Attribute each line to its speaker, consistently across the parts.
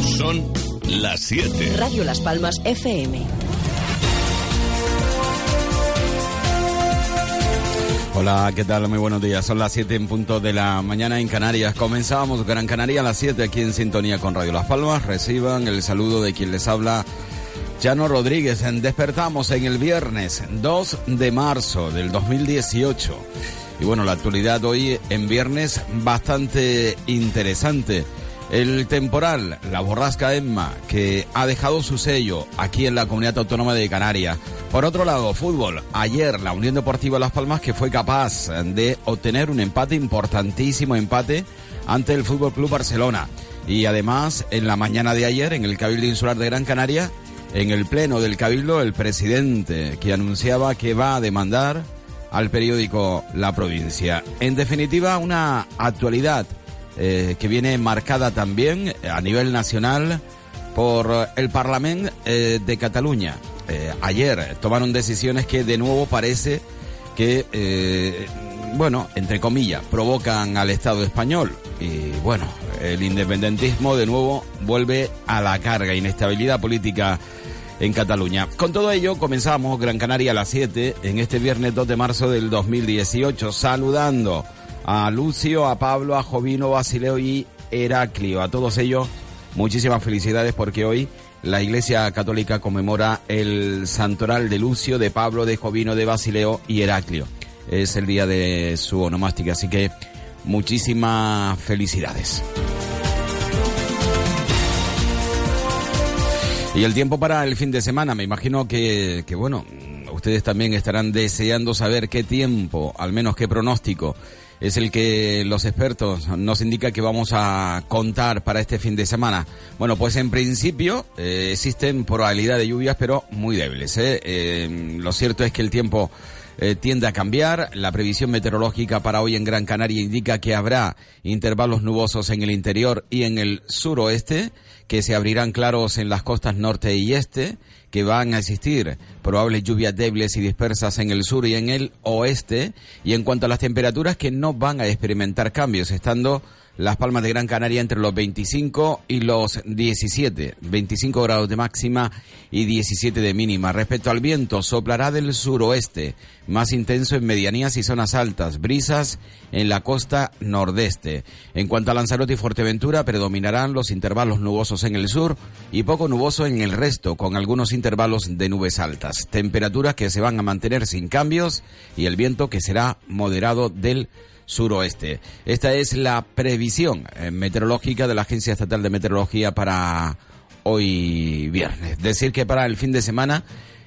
Speaker 1: Son las 7.
Speaker 2: Radio Las Palmas FM.
Speaker 3: Hola, ¿qué tal? Muy buenos días. Son las 7 en punto de la mañana en Canarias. Comenzamos Gran Canaria a las 7 aquí en sintonía con Radio Las Palmas. Reciban el saludo de quien les habla, Chano Rodríguez. Despertamos en el viernes 2 de marzo del 2018. Y bueno, la actualidad hoy en viernes bastante interesante. El temporal, la borrasca Emma, que ha dejado su sello aquí en la comunidad autónoma de Canarias. Por otro lado, fútbol. Ayer la Unión Deportiva Las Palmas que fue capaz de obtener un empate importantísimo empate ante el Fútbol Club Barcelona. Y además, en la mañana de ayer, en el Cabildo Insular de Gran Canaria, en el pleno del Cabildo, el presidente que anunciaba que va a demandar al periódico La Provincia. En definitiva, una actualidad eh, que viene marcada también a nivel nacional por el Parlamento eh, de Cataluña. Eh, ayer tomaron decisiones que de nuevo parece que, bueno, entre comillas, provocan al Estado español. Y bueno, el independentismo de nuevo vuelve a la carga, inestabilidad política en Cataluña. Con todo ello, comenzamos Gran Canaria a las 7 en este viernes 2 de marzo del 2018, saludando a Lucio, a Pablo, a Jovino, Basileo y Heraclio. A todos ellos, muchísimas felicidades porque hoy la Iglesia Católica conmemora el santoral de Lucio, de Pablo, de Jovino, de Basileo y Heraclio. Es el día de su onomástica, así que muchísimas felicidades. Y el tiempo para el fin de semana, me imagino que, que bueno, ustedes también estarán deseando saber qué tiempo, al menos qué pronóstico es el que los expertos nos indican que vamos a contar para este fin de semana. Bueno, pues en principio eh, existen probabilidad de lluvias, pero muy débiles. ¿eh? Eh, lo cierto es que el tiempo tiende a cambiar. La previsión meteorológica para hoy en Gran Canaria indica que habrá intervalos nubosos en el interior y en el suroeste, que se abrirán claros en las costas norte y este que van a existir probables lluvias débiles y dispersas en el sur y en el oeste. Y en cuanto a las temperaturas, que no van a experimentar cambios, estando las Palmas de Gran Canaria entre los 25 y los 17, 25 grados de máxima y 17 de mínima. Respecto al viento, soplará del suroeste, más intenso en medianías y zonas altas, brisas en la costa nordeste. En cuanto a Lanzarote y Fuerteventura, predominarán los intervalos nubosos en el sur y poco nuboso en el resto, con algunos intervalos de nubes altas. Temperaturas que se van a mantener sin cambios y el viento que será moderado del suroeste. Esta es la previsión eh, meteorológica de la Agencia Estatal de Meteorología para hoy viernes. Decir que para el fin de semana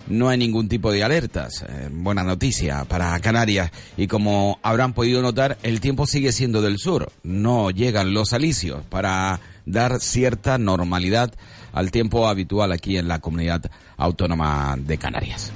Speaker 3: no hay ningún tipo de alertas. Eh, buena noticia para Canarias. Y como habrán podido notar, el tiempo sigue siendo del sur. No llegan los alicios para dar cierta normalidad al tiempo habitual aquí en la comunidad autónoma de Canarias.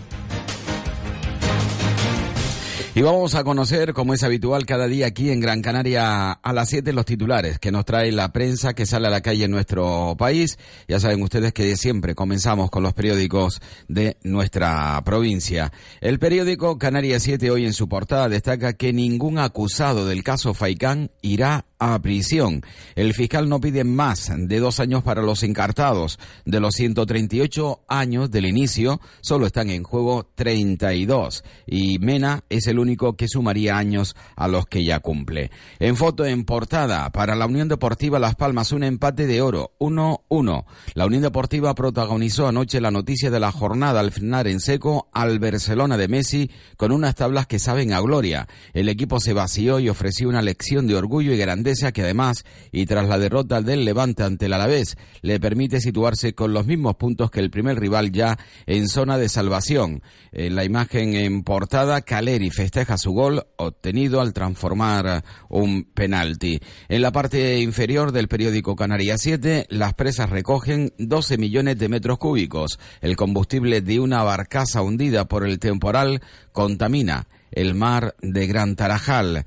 Speaker 3: Y vamos a conocer, como es habitual cada día aquí en Gran Canaria a las 7, los titulares que nos trae la prensa que sale a la calle en nuestro país. Ya saben ustedes que siempre comenzamos con los periódicos de nuestra provincia. El periódico Canarias 7 hoy en su portada destaca que ningún acusado del caso Faicán irá a prisión. El fiscal no pide más de dos años para los encartados. De los 138 años del inicio, solo están en juego 32. Y Mena es el único que sumaría años a los que ya cumple. En foto en portada, para la Unión Deportiva Las Palmas, un empate de oro, 1-1. La Unión Deportiva protagonizó anoche la noticia de la jornada al frenar en seco al Barcelona de Messi con unas tablas que saben a gloria. El equipo se vació y ofreció una lección de orgullo y grandeza que además, y tras la derrota del Levante ante el Alavés, le permite situarse con los mismos puntos que el primer rival ya en zona de salvación. En la imagen en portada, Caleri festeja su gol obtenido al transformar un penalti. En la parte inferior del periódico Canarias 7, las presas recogen 12 millones de metros cúbicos. El combustible de una barcaza hundida por el temporal contamina el mar de Gran Tarajal.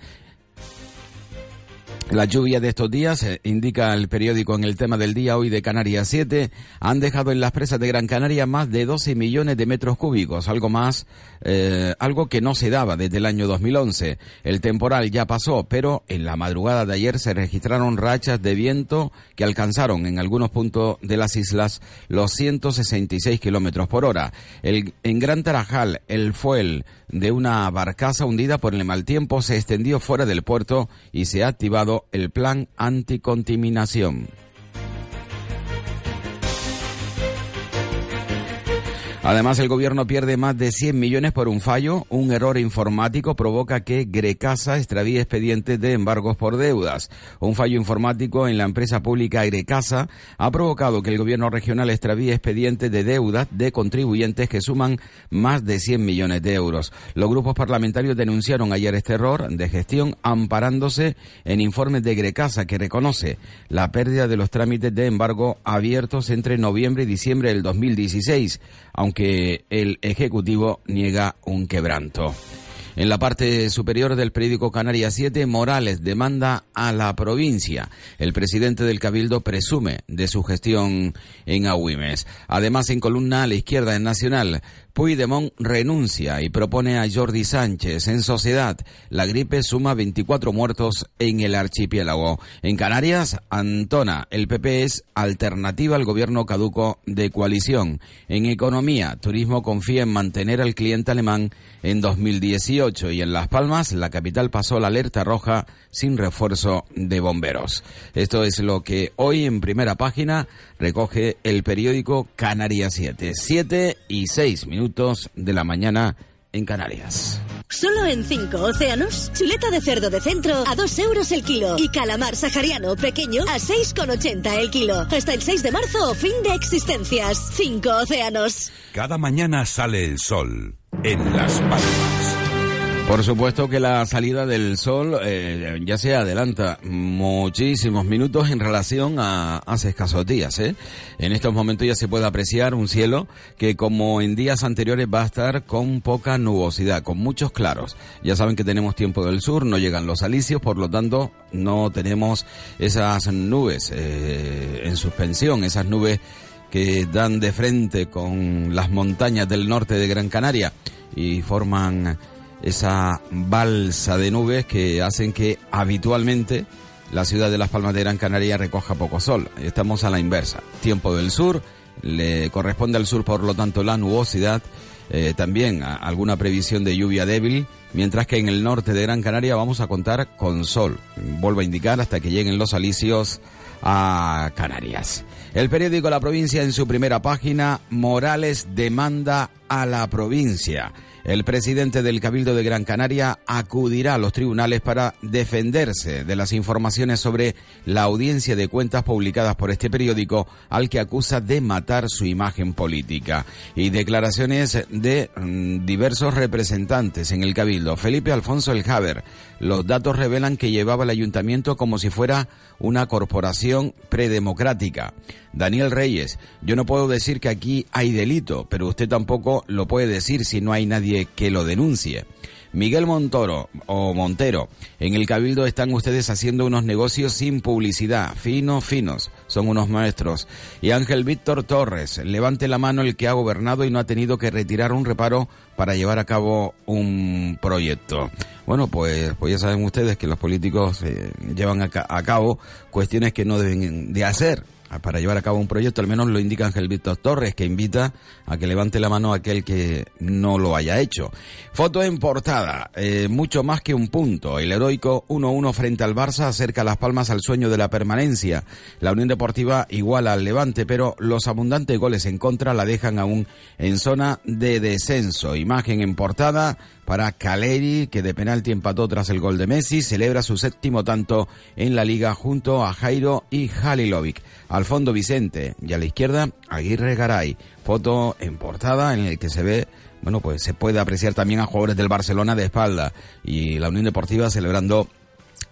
Speaker 3: La lluvia de estos días, eh, indica el periódico en el tema del día hoy de Canarias 7, han dejado en las presas de Gran Canaria más de 12 millones de metros cúbicos, algo más, eh, algo que no se daba desde el año 2011. El temporal ya pasó, pero en la madrugada de ayer se registraron rachas de viento que alcanzaron en algunos puntos de las islas los 166 kilómetros por hora. El, en Gran Tarajal, el fuel de una barcaza hundida por el mal tiempo se extendió fuera del puerto y se ha activado el plan anticontaminación. Además, el gobierno pierde más de 100 millones por un fallo. Un error informático provoca que Grecasa extravíe expedientes de embargos por deudas. Un fallo informático en la empresa pública Grecasa ha provocado que el gobierno regional extravíe expedientes de deudas de contribuyentes que suman más de 100 millones de euros. Los grupos parlamentarios denunciaron ayer este error de gestión amparándose en informes de Grecasa que reconoce la pérdida de los trámites de embargo abiertos entre noviembre y diciembre del 2016 aunque el Ejecutivo niega un quebranto. En la parte superior del periódico Canarias 7, Morales demanda a la provincia. El presidente del Cabildo presume de su gestión en Agüimes. Además, en columna a la izquierda en Nacional, Puigdemont renuncia y propone a Jordi Sánchez. En sociedad, la gripe suma 24 muertos en el archipiélago. En Canarias, Antona, el PP es alternativa al gobierno caduco de coalición. En economía, Turismo confía en mantener al cliente alemán en 2018 y en Las Palmas, la capital pasó la alerta roja sin refuerzo de bomberos. Esto es lo que hoy en primera página recoge el periódico Canarias 7. 7 y 6 minutos de la mañana en Canarias.
Speaker 2: Solo en 5 océanos, chuleta de cerdo de centro a 2 euros el kilo y calamar sahariano pequeño a 6,80 el kilo. Hasta el 6 de marzo, fin de existencias. 5 océanos.
Speaker 1: Cada mañana sale el sol en Las Palmas.
Speaker 3: Por supuesto que la salida del sol eh, ya se adelanta muchísimos minutos en relación a hace escasos días. ¿eh? En estos momentos ya se puede apreciar un cielo que como en días anteriores va a estar con poca nubosidad, con muchos claros. Ya saben que tenemos tiempo del sur, no llegan los alicios, por lo tanto no tenemos esas nubes eh, en suspensión, esas nubes que dan de frente con las montañas del norte de Gran Canaria y forman esa balsa de nubes que hacen que habitualmente la ciudad de Las Palmas de Gran Canaria recoja poco sol. Estamos a la inversa. Tiempo del sur, le corresponde al sur por lo tanto la nubosidad, eh, también alguna previsión de lluvia débil, mientras que en el norte de Gran Canaria vamos a contar con sol. Vuelvo a indicar hasta que lleguen los alicios a Canarias. El periódico La Provincia en su primera página, Morales demanda a la provincia. El presidente del Cabildo de Gran Canaria acudirá a los tribunales para defenderse de las informaciones sobre la audiencia de cuentas publicadas por este periódico al que acusa de matar su imagen política. Y declaraciones de mm, diversos representantes en el Cabildo. Felipe Alfonso El Javer. Los datos revelan que llevaba el ayuntamiento como si fuera una corporación predemocrática. Daniel Reyes, yo no puedo decir que aquí hay delito, pero usted tampoco lo puede decir si no hay nadie que lo denuncie. Miguel Montoro o Montero, en el Cabildo están ustedes haciendo unos negocios sin publicidad, finos, finos, son unos maestros. Y Ángel Víctor Torres, levante la mano el que ha gobernado y no ha tenido que retirar un reparo para llevar a cabo un proyecto. Bueno, pues, pues ya saben ustedes que los políticos eh, llevan a, a cabo cuestiones que no deben de hacer para llevar a cabo un proyecto, al menos lo indica Ángel Víctor Torres, que invita a que levante la mano aquel que no lo haya hecho. Foto en portada, eh, mucho más que un punto. El heroico 1-1 frente al Barça acerca las palmas al sueño de la permanencia. La Unión Deportiva iguala al Levante, pero los abundantes goles en contra la dejan aún en zona de descenso. Imagen en portada para Caleri, que de penalti empató tras el gol de Messi, celebra su séptimo tanto en la liga junto a Jairo y Halilovic. Al fondo Vicente y a la izquierda Aguirre Garay. Foto en portada en el que se ve bueno, pues se puede apreciar también a jugadores del Barcelona de espalda y la Unión Deportiva celebrando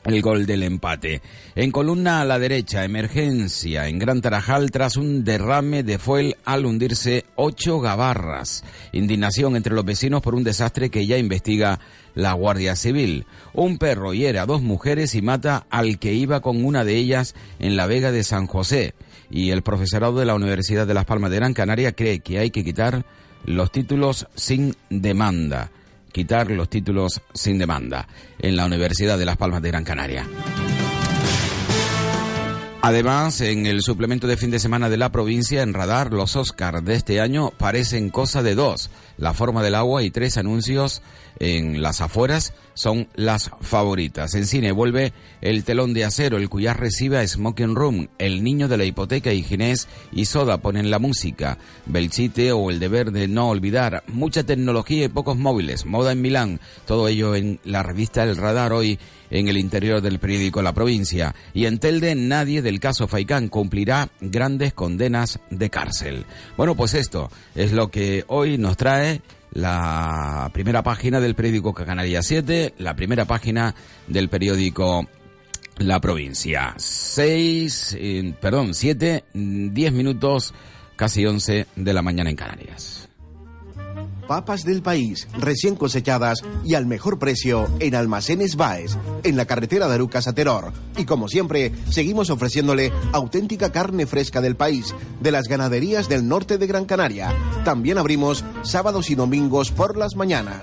Speaker 3: el gol del empate. En columna a la derecha, emergencia en Gran Tarajal tras un derrame de fuel al hundirse ocho gabarras. Indignación entre los vecinos por un desastre que ya investiga la Guardia Civil. Un perro hiere a dos mujeres y mata al que iba con una de ellas en la Vega de San José. Y el profesorado de la Universidad de Las Palmas de Gran Canaria cree que hay que quitar los títulos sin demanda quitar los títulos sin demanda en la Universidad de Las Palmas de Gran Canaria. Además, en el suplemento de fin de semana de la provincia, en radar, los Oscars de este año parecen cosa de dos. La forma del agua y tres anuncios en las afueras son las favoritas. En cine vuelve El telón de acero, el cuya recibe a Smoking Room, El niño de la hipoteca y Ginés y Soda ponen la música, Belchite o El deber de no olvidar, mucha tecnología y pocos móviles, moda en Milán, todo ello en la revista El Radar hoy en el interior del periódico La Provincia. Y en Telde nadie del caso Faicán cumplirá grandes condenas de cárcel. Bueno, pues esto es lo que hoy nos trae la primera página del periódico Canaria 7, la primera página del periódico La Provincia. Seis, eh, perdón, siete, diez minutos, casi once de la mañana en Canarias
Speaker 4: papas del país, recién cosechadas y al mejor precio en Almacenes Baes, en la carretera de Arucas a Teror. Y como siempre, seguimos ofreciéndole auténtica carne fresca del país, de las ganaderías del norte de Gran Canaria. También abrimos sábados y domingos por las mañanas.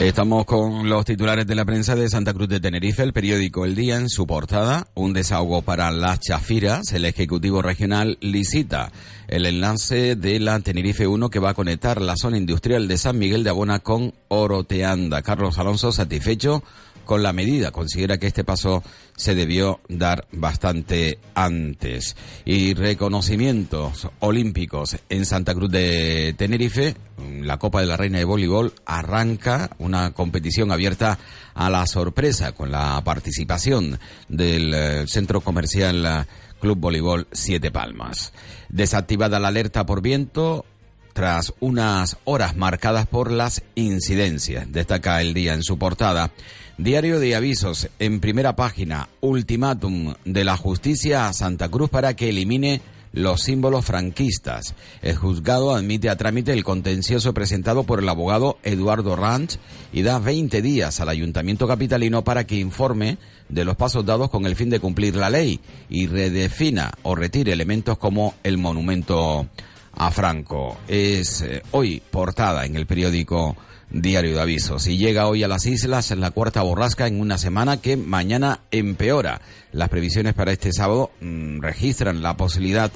Speaker 3: Estamos con los titulares de la prensa de Santa Cruz de Tenerife, el periódico El Día en su portada, un desahogo para las chafiras, el Ejecutivo Regional licita el enlace de la Tenerife 1 que va a conectar la zona industrial de San Miguel de Abona con Oroteanda. Carlos Alonso satisfecho con la medida. Considera que este paso se debió dar bastante antes. Y reconocimientos olímpicos en Santa Cruz de Tenerife. La Copa de la Reina de Voleibol arranca una competición abierta a la sorpresa con la participación del eh, centro comercial Club Voleibol Siete Palmas. Desactivada la alerta por viento, tras unas horas marcadas por las incidencias. Destaca el día en su portada. Diario de avisos en primera página. Ultimátum de la justicia a Santa Cruz para que elimine los símbolos franquistas. El juzgado admite a trámite el contencioso presentado por el abogado Eduardo Ranch y da 20 días al ayuntamiento capitalino para que informe de los pasos dados con el fin de cumplir la ley y redefina o retire elementos como el monumento a Franco. Es eh, hoy portada en el periódico Diario de Avisos y llega hoy a las islas en la cuarta borrasca en una semana que mañana empeora. Las previsiones para este sábado mm, registran la posibilidad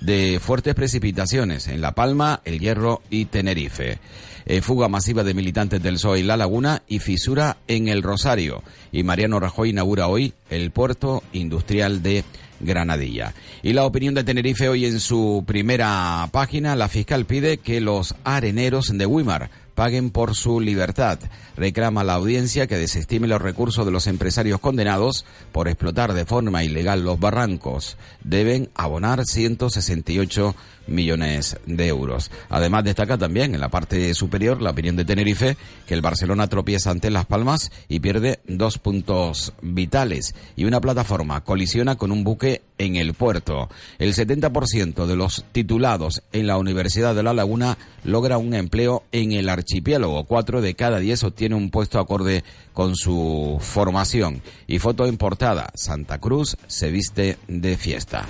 Speaker 3: de fuertes precipitaciones en La Palma, El Hierro y Tenerife. Eh, fuga masiva de militantes del PSOE y La Laguna y fisura en El Rosario. Y Mariano Rajoy inaugura hoy el puerto industrial de Granadilla. Y la opinión de Tenerife hoy en su primera página, la fiscal pide que los areneros de Wimar paguen por su libertad. Reclama la audiencia que desestime los recursos de los empresarios condenados por explotar de forma ilegal los barrancos. Deben abonar 168 millones de euros. Además, destaca también en la parte superior la opinión de Tenerife que el Barcelona tropieza ante Las Palmas y pierde dos puntos vitales y una plataforma colisiona con un buque en el puerto. El 70% de los titulados en la Universidad de La Laguna logra un empleo en el archipiélago. Cuatro de cada diez obtiene un puesto acorde con su formación. Y foto en portada, Santa Cruz se viste de fiesta.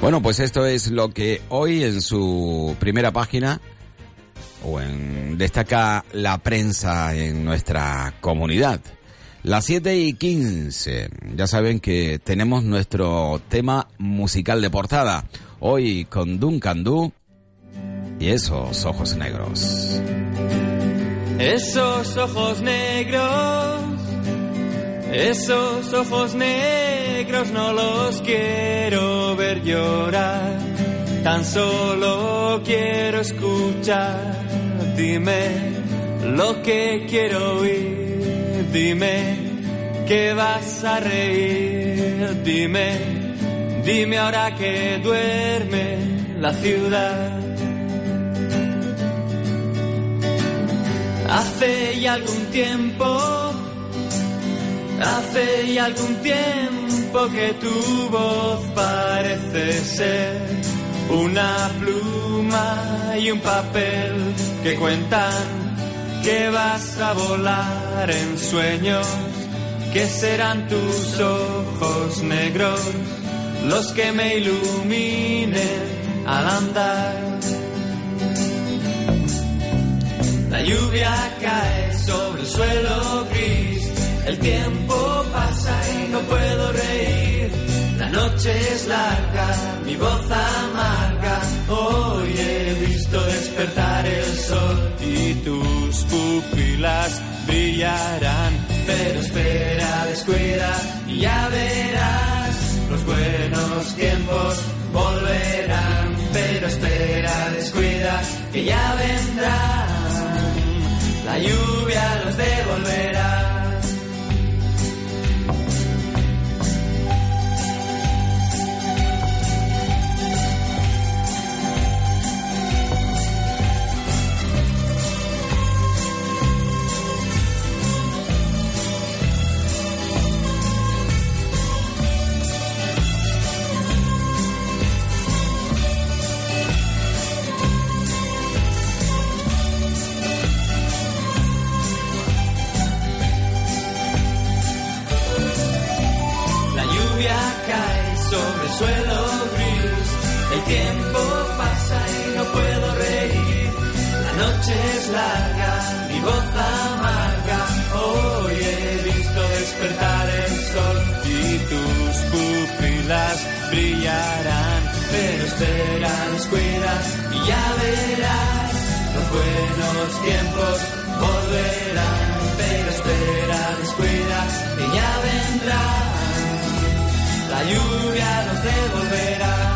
Speaker 3: Bueno, pues esto es lo que hoy en su primera página o en, destaca la prensa en nuestra comunidad. Las 7 y 15, ya saben que tenemos nuestro tema musical de portada. Hoy con Duncan Du y esos ojos negros.
Speaker 5: Esos ojos negros, esos ojos negros no los quiero ver llorar, tan solo quiero escuchar, dime lo que quiero oír, dime que vas a reír, dime, dime ahora que duerme la ciudad. Hace ya algún tiempo, hace ya algún tiempo que tu voz parece ser una pluma y un papel que cuentan que vas a volar en sueños, que serán tus ojos negros los que me iluminen al andar. La lluvia cae sobre el suelo gris, el tiempo pasa y no puedo reír. La noche es larga, mi voz amarga, hoy he visto despertar el sol y tus pupilas brillarán. Pero espera, descuida y ya verás, los buenos tiempos volverán. Pero espera, descuida que ya vendrán la lluvia los devolverá. Tiempo pasa y no puedo reír. La noche es larga, mi voz amarga, hoy he visto despertar el sol y tus pupilas brillarán. Pero espera, descuida y ya verás, los buenos tiempos volverán. Pero espera, descuida y ya vendrán la lluvia nos devolverá.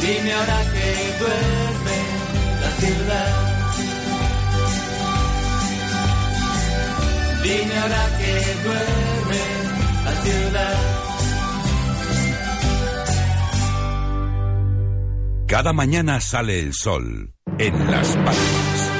Speaker 5: Dime ahora que duerme la ciudad. Dime ahora que duerme la ciudad.
Speaker 1: Cada mañana sale el sol en Las Palmas.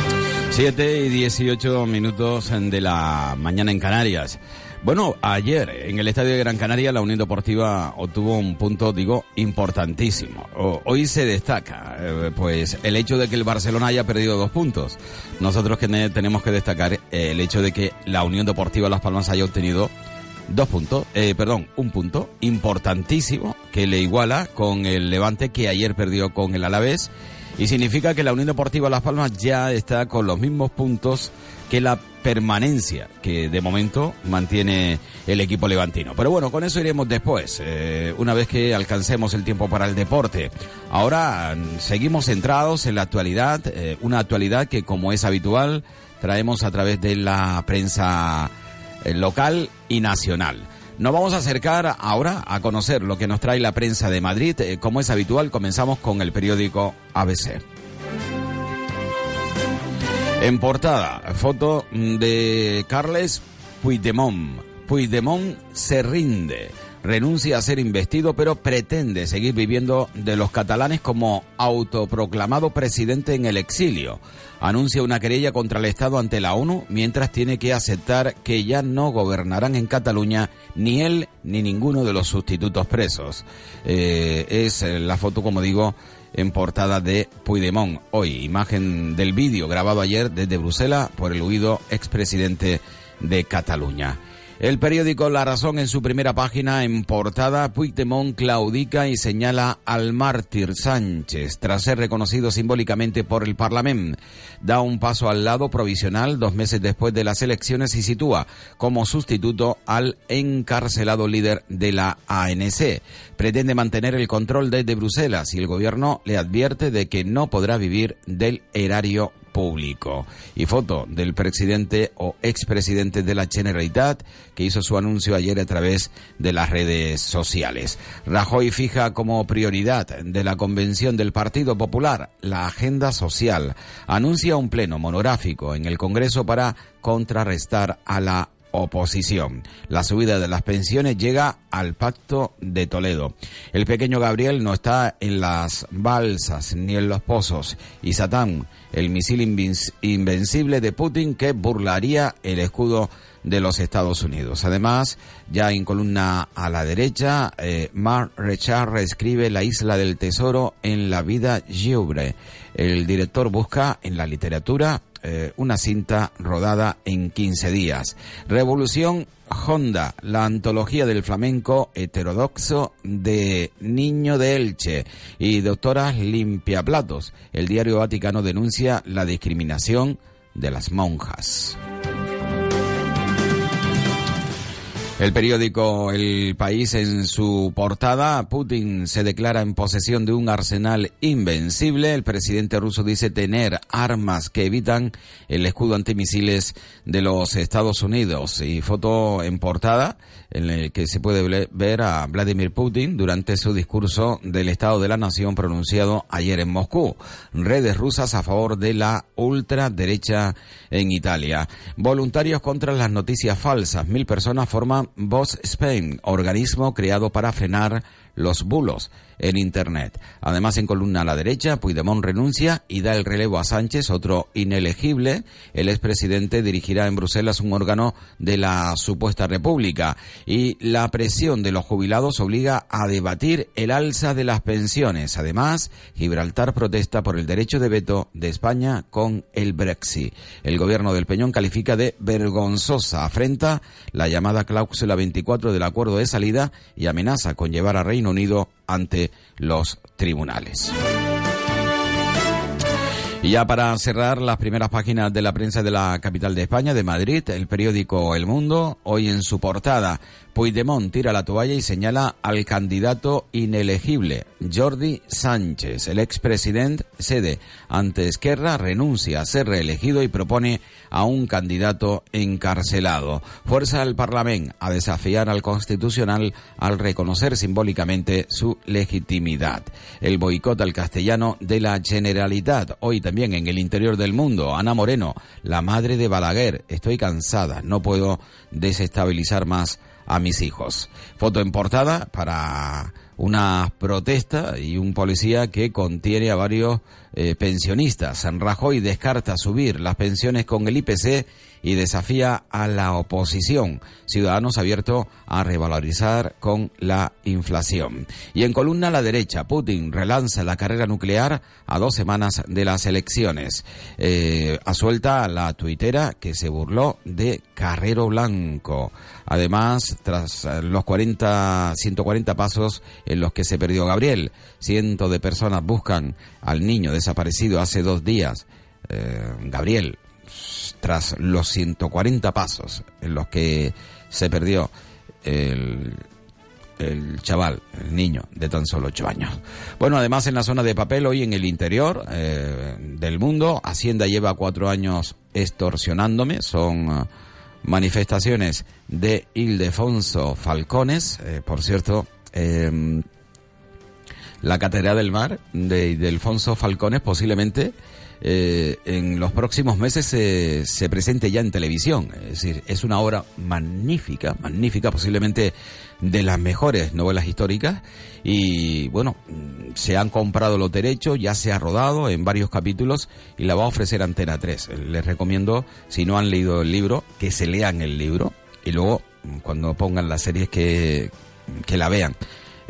Speaker 3: 7 y 18 minutos de la mañana en Canarias. Bueno, ayer en el Estadio de Gran Canaria la Unión Deportiva obtuvo un punto, digo, importantísimo. Hoy se destaca, eh, pues, el hecho de que el Barcelona haya perdido dos puntos. Nosotros que ne- tenemos que destacar eh, el hecho de que la Unión Deportiva Las Palmas haya obtenido dos puntos, eh, perdón, un punto importantísimo que le iguala con el Levante que ayer perdió con el Alavés Y significa que la Unión Deportiva Las Palmas ya está con los mismos puntos que la permanencia que de momento mantiene el equipo levantino. Pero bueno, con eso iremos después, eh, una vez que alcancemos el tiempo para el deporte. Ahora mm, seguimos centrados en la actualidad, eh, una actualidad que como es habitual traemos a través de la prensa eh, local y nacional. Nos vamos a acercar ahora a conocer lo que nos trae la prensa de Madrid. como es habitual, comenzamos con el periódico ABC. En portada, foto de Carles Puigdemont. Puigdemont se rinde, renuncia a ser investido, pero pretende seguir viviendo de los catalanes como autoproclamado presidente en el exilio. Anuncia una querella contra el Estado ante la ONU, mientras tiene que aceptar que ya no gobernarán en Cataluña ni él ni ninguno de los sustitutos presos. Eh, es la foto, como digo, en portada de Puigdemont. Hoy, imagen del vídeo grabado ayer desde Bruselas por el huido expresidente de Cataluña. El periódico La Razón en su primera página en portada, Puigdemont claudica y señala al mártir Sánchez tras ser reconocido simbólicamente por el Parlamento. Da un paso al lado provisional dos meses después de las elecciones y sitúa como sustituto al encarcelado líder de la ANC. Pretende mantener el control desde Bruselas y el gobierno le advierte de que no podrá vivir del erario público. Y foto del presidente o expresidente de la Generalitat que hizo su anuncio ayer a través de las redes sociales. Rajoy fija como prioridad de la convención del Partido Popular la agenda social. Anuncia un pleno monográfico en el Congreso para contrarrestar a la oposición. La subida de las pensiones llega al pacto de Toledo. El pequeño Gabriel no está en las balsas ni en los pozos y Satán, el misil invencible de Putin que burlaría el escudo de los Estados Unidos. Además, ya en columna a la derecha, eh, Marc Richard reescribe La isla del tesoro en la vida libre. El director busca en la literatura eh, una cinta rodada en 15 días. Revolución Honda, la antología del flamenco heterodoxo de Niño de Elche y Doctoras Limpiaplatos. El diario Vaticano denuncia la discriminación de las monjas. El periódico El País en su portada, Putin se declara en posesión de un arsenal invencible. El presidente ruso dice tener armas que evitan el escudo antimisiles de los Estados Unidos. Y foto en portada en el que se puede ver a Vladimir Putin durante su discurso del Estado de la Nación pronunciado ayer en Moscú. Redes rusas a favor de la ultraderecha en Italia. Voluntarios contra las noticias falsas. Mil personas forman Voz Spain, organismo creado para frenar los bulos en Internet. Además, en columna a la derecha, Puigdemont renuncia y da el relevo a Sánchez, otro inelegible. El expresidente dirigirá en Bruselas un órgano de la supuesta República. Y la presión de los jubilados obliga a debatir el alza de las pensiones. Además, Gibraltar protesta por el derecho de veto de España con el Brexit. El gobierno del Peñón califica de vergonzosa afrenta la llamada cláusula 24 del acuerdo de salida y amenaza con llevar a Reino Unido ante los tribunales. Y ya para cerrar las primeras páginas de la prensa de la capital de España, de Madrid, el periódico El Mundo, hoy en su portada, Puigdemont tira la toalla y señala al candidato inelegible, Jordi Sánchez. El expresidente cede ante Esquerra, renuncia a ser reelegido y propone a un candidato encarcelado. Fuerza al Parlamento a desafiar al Constitucional al reconocer simbólicamente su legitimidad. El boicot al castellano de la Generalitat. Hoy también en el interior del mundo. Ana Moreno, la madre de Balaguer. Estoy cansada, no puedo desestabilizar más a mis hijos. Foto en portada para una protesta y un policía que contiene a varios eh, pensionistas. Rajoy descarta subir las pensiones con el IPC y desafía a la oposición. Ciudadanos abierto a revalorizar con la inflación. Y en columna a la derecha, Putin relanza la carrera nuclear a dos semanas de las elecciones. Eh, a suelta la tuitera que se burló de Carrero Blanco. Además, tras los 40, 140 pasos, en los que se perdió Gabriel. Cientos de personas buscan al niño desaparecido hace dos días. Eh, Gabriel, tras los 140 pasos en los que se perdió el, el chaval, el niño de tan solo 8 años. Bueno, además en la zona de papel, hoy en el interior eh, del mundo, Hacienda lleva cuatro años extorsionándome, son eh, manifestaciones de Ildefonso Falcones, eh, por cierto, em, la Catedral del Mar de Ildefonso Falcones posiblemente eh, en los próximos meses se, se presente ya en televisión. Es decir, es una obra magnífica, magnífica, posiblemente de las mejores novelas históricas. Y bueno, se han comprado los derechos, ya se ha rodado en varios capítulos y la va a ofrecer Antena 3. Les recomiendo, si no han leído el libro, que se lean el libro y luego, cuando pongan las series, que, que la vean.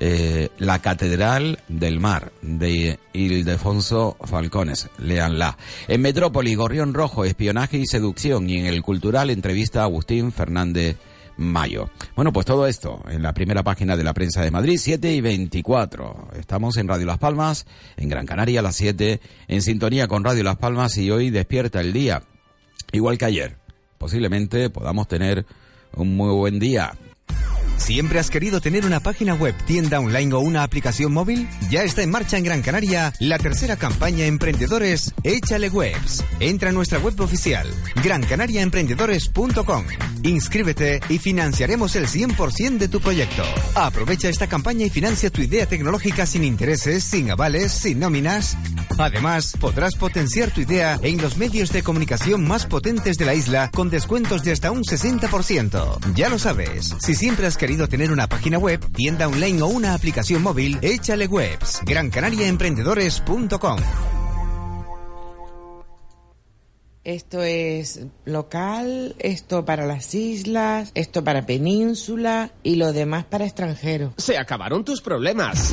Speaker 3: Eh, la Catedral del Mar de Ildefonso Falcones. Léanla. En Metrópoli, Gorrión Rojo, Espionaje y Seducción. Y en el Cultural, entrevista a Agustín Fernández Mayo. Bueno, pues todo esto en la primera página de la prensa de Madrid, 7 y 24. Estamos en Radio Las Palmas, en Gran Canaria a las 7, en sintonía con Radio Las Palmas y hoy despierta el día, igual que ayer. Posiblemente podamos tener un muy buen día.
Speaker 6: ¿Siempre has querido tener una página web, tienda online o una aplicación móvil? Ya está en marcha en Gran Canaria la tercera campaña Emprendedores Échale Webs. Entra a nuestra web oficial, grancanariaemprendedores.com. Inscríbete y financiaremos el 100% de tu proyecto. Aprovecha esta campaña y financia tu idea tecnológica sin intereses, sin avales, sin nóminas. Además, podrás potenciar tu idea en los medios de comunicación más potentes de la isla con descuentos de hasta un 60%. Ya lo sabes, si siempre has querido tener una página web, tienda online o una aplicación móvil, échale webs. GranCanariaEmprendedores.com
Speaker 7: Esto es local, esto para las islas, esto para península y lo demás para extranjeros.
Speaker 8: Se acabaron tus problemas.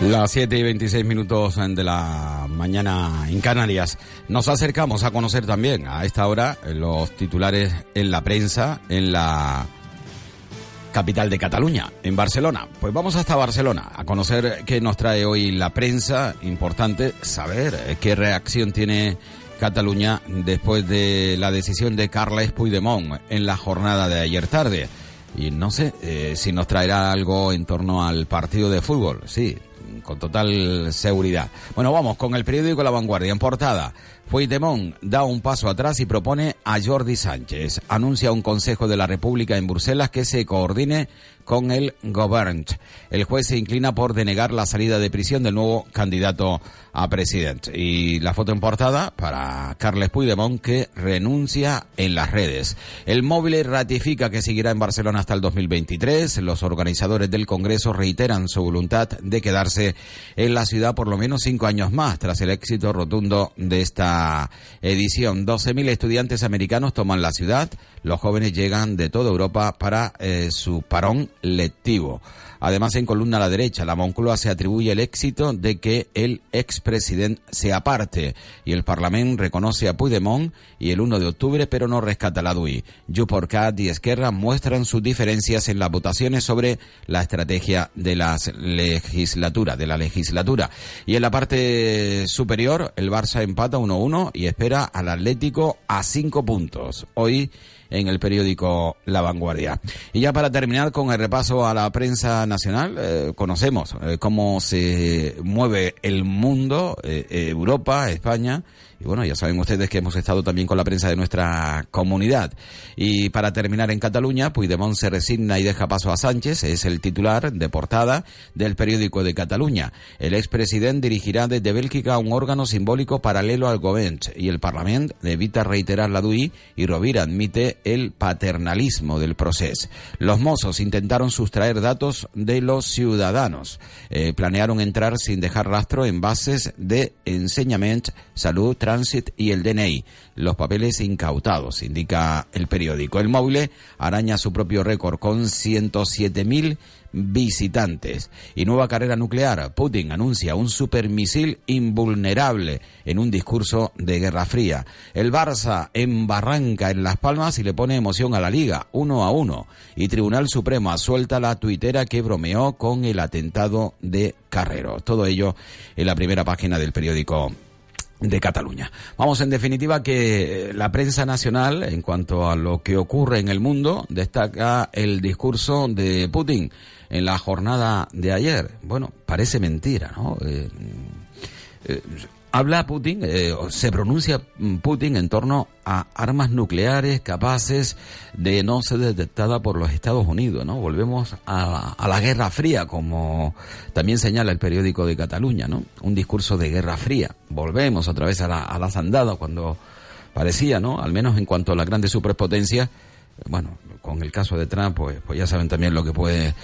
Speaker 3: Las 7 y 26 minutos de la mañana en Canarias. Nos acercamos a conocer también a esta hora los titulares en la prensa, en la capital de Cataluña, en Barcelona. Pues vamos hasta Barcelona a conocer qué nos trae hoy la prensa. Importante saber qué reacción tiene Cataluña después de la decisión de Carles Puigdemont en la jornada de ayer tarde. Y no sé eh, si nos traerá algo en torno al partido de fútbol. Sí, con total seguridad. Bueno, vamos con el periódico La Vanguardia en portada. Puigdemont da un paso atrás y propone a Jordi Sánchez. Anuncia un Consejo de la República en Bruselas que se coordine con el Govern. El juez se inclina por denegar la salida de prisión del nuevo candidato a presidente. Y la foto en portada para Carles Puigdemont que renuncia en las redes. El móvil ratifica que seguirá en Barcelona hasta el 2023. Los organizadores del Congreso reiteran su voluntad de quedarse en la ciudad por lo menos cinco años más tras el éxito rotundo de esta edición. 12.000 estudiantes americanos toman la ciudad. Los jóvenes llegan de toda Europa para eh, su parón lectivo. Además, en columna a la derecha, la Moncloa se atribuye el éxito de que el expresidente se aparte y el Parlamento reconoce a Puigdemont y el 1 de octubre, pero no rescata la DUI. Juporcat y Esquerra muestran sus diferencias en las votaciones sobre la estrategia de las legislatura, de la legislatura. Y en la parte superior, el Barça empata 1-1 y espera al Atlético a cinco puntos. Hoy en el periódico La Vanguardia. Y ya para terminar con el repaso a la prensa nacional, eh, conocemos eh, cómo se mueve el mundo, eh, Europa, España, y bueno, ya saben ustedes que hemos estado también con la prensa de nuestra comunidad. Y para terminar en Cataluña, Puigdemont se resigna y deja paso a Sánchez, es el titular de portada del periódico de Cataluña. El expresidente dirigirá desde Bélgica un órgano simbólico paralelo al Govern y el Parlamento evita reiterar la DUI y Rovira admite el paternalismo del proceso. Los mozos intentaron sustraer datos de los ciudadanos. Eh, planearon entrar sin dejar rastro en bases de enseñamiento, salud, tránsito y el DNI. Los papeles incautados, indica el periódico. El móvil araña su propio récord con 107.000 visitantes. Y nueva carrera nuclear. Putin anuncia un supermisil invulnerable en un discurso de Guerra Fría. El Barça embarranca en Las Palmas y le pone emoción a la liga, uno a uno. Y Tribunal Supremo suelta la tuitera que bromeó con el atentado de Carrero. Todo ello en la primera página del periódico de Cataluña. Vamos, en definitiva, que la prensa nacional, en cuanto a lo que ocurre en el mundo, destaca el discurso de Putin en la jornada de ayer. Bueno, parece mentira, ¿no? Eh, eh, habla Putin, eh, se pronuncia Putin en torno a armas nucleares capaces de no ser detectada por los Estados Unidos, ¿no? Volvemos a, la Guerra Fría, como también señala el periódico de Cataluña, ¿no? Un discurso de Guerra Fría. Volvemos otra vez a la, a la cuando parecía, ¿no? Al menos en cuanto a las grandes superpotencias, bueno, con el caso de Trump, pues, pues ya saben también lo que puede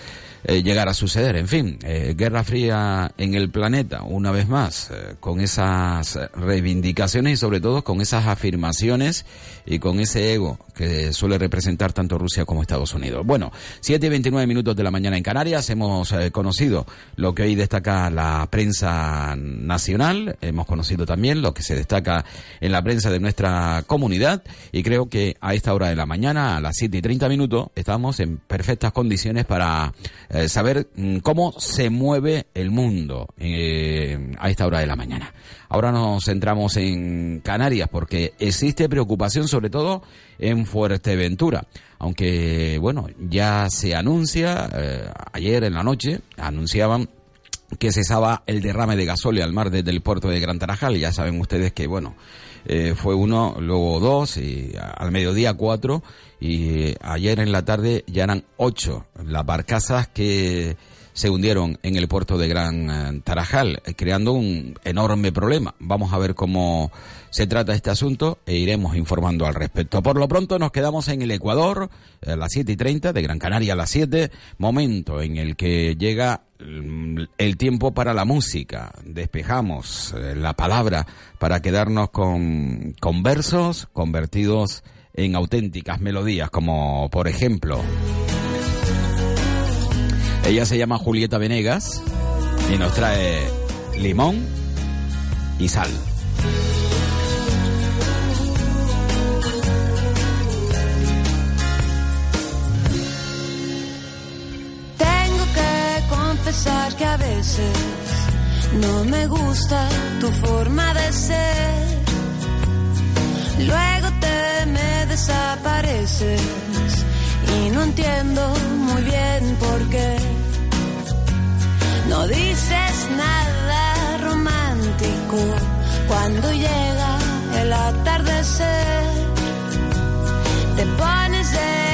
Speaker 3: eh, llegar a suceder. En fin, eh, guerra fría en el planeta, una vez más, eh, con esas reivindicaciones y sobre todo con esas afirmaciones y con ese ego que suele representar tanto Rusia como Estados Unidos. Bueno, 7 y 29 minutos de la mañana en Canarias, hemos conocido lo que hoy destaca la prensa nacional, hemos conocido también lo que se destaca en la prensa de nuestra comunidad y creo que a esta hora de la mañana, a las 7 y 30 minutos, estamos en perfectas condiciones para eh, saber mm, cómo se mueve el mundo eh, a esta hora de la mañana. Ahora nos centramos en Canarias porque existe preocupación sobre todo en Fuerteventura. Aunque, bueno, ya se anuncia, eh, ayer en la noche anunciaban que cesaba el derrame de gasóleo al mar desde el puerto de Gran Tarajal. Ya saben ustedes que, bueno, fue uno, luego dos, y al mediodía cuatro, y ayer en la tarde ya eran ocho las barcazas que se hundieron en el puerto de Gran eh, Tarajal, creando un enorme problema. Vamos a ver cómo se trata este asunto e iremos informando al respecto. Por lo pronto nos quedamos en el Ecuador, a las siete y treinta, de Gran Canaria a las siete, momento en el que llega mm, el tiempo para la música. Despejamos eh, la palabra para quedarnos con, con versos convertidos en auténticas melodías, como por ejemplo... Ella se llama Julieta Venegas y nos trae limón y sal.
Speaker 9: Tengo que confesar que a veces no me gusta tu forma de ser. Luego te me desapareces y no entiendo muy bien por qué. No dices nada romántico cuando llega el atardecer. Te pones de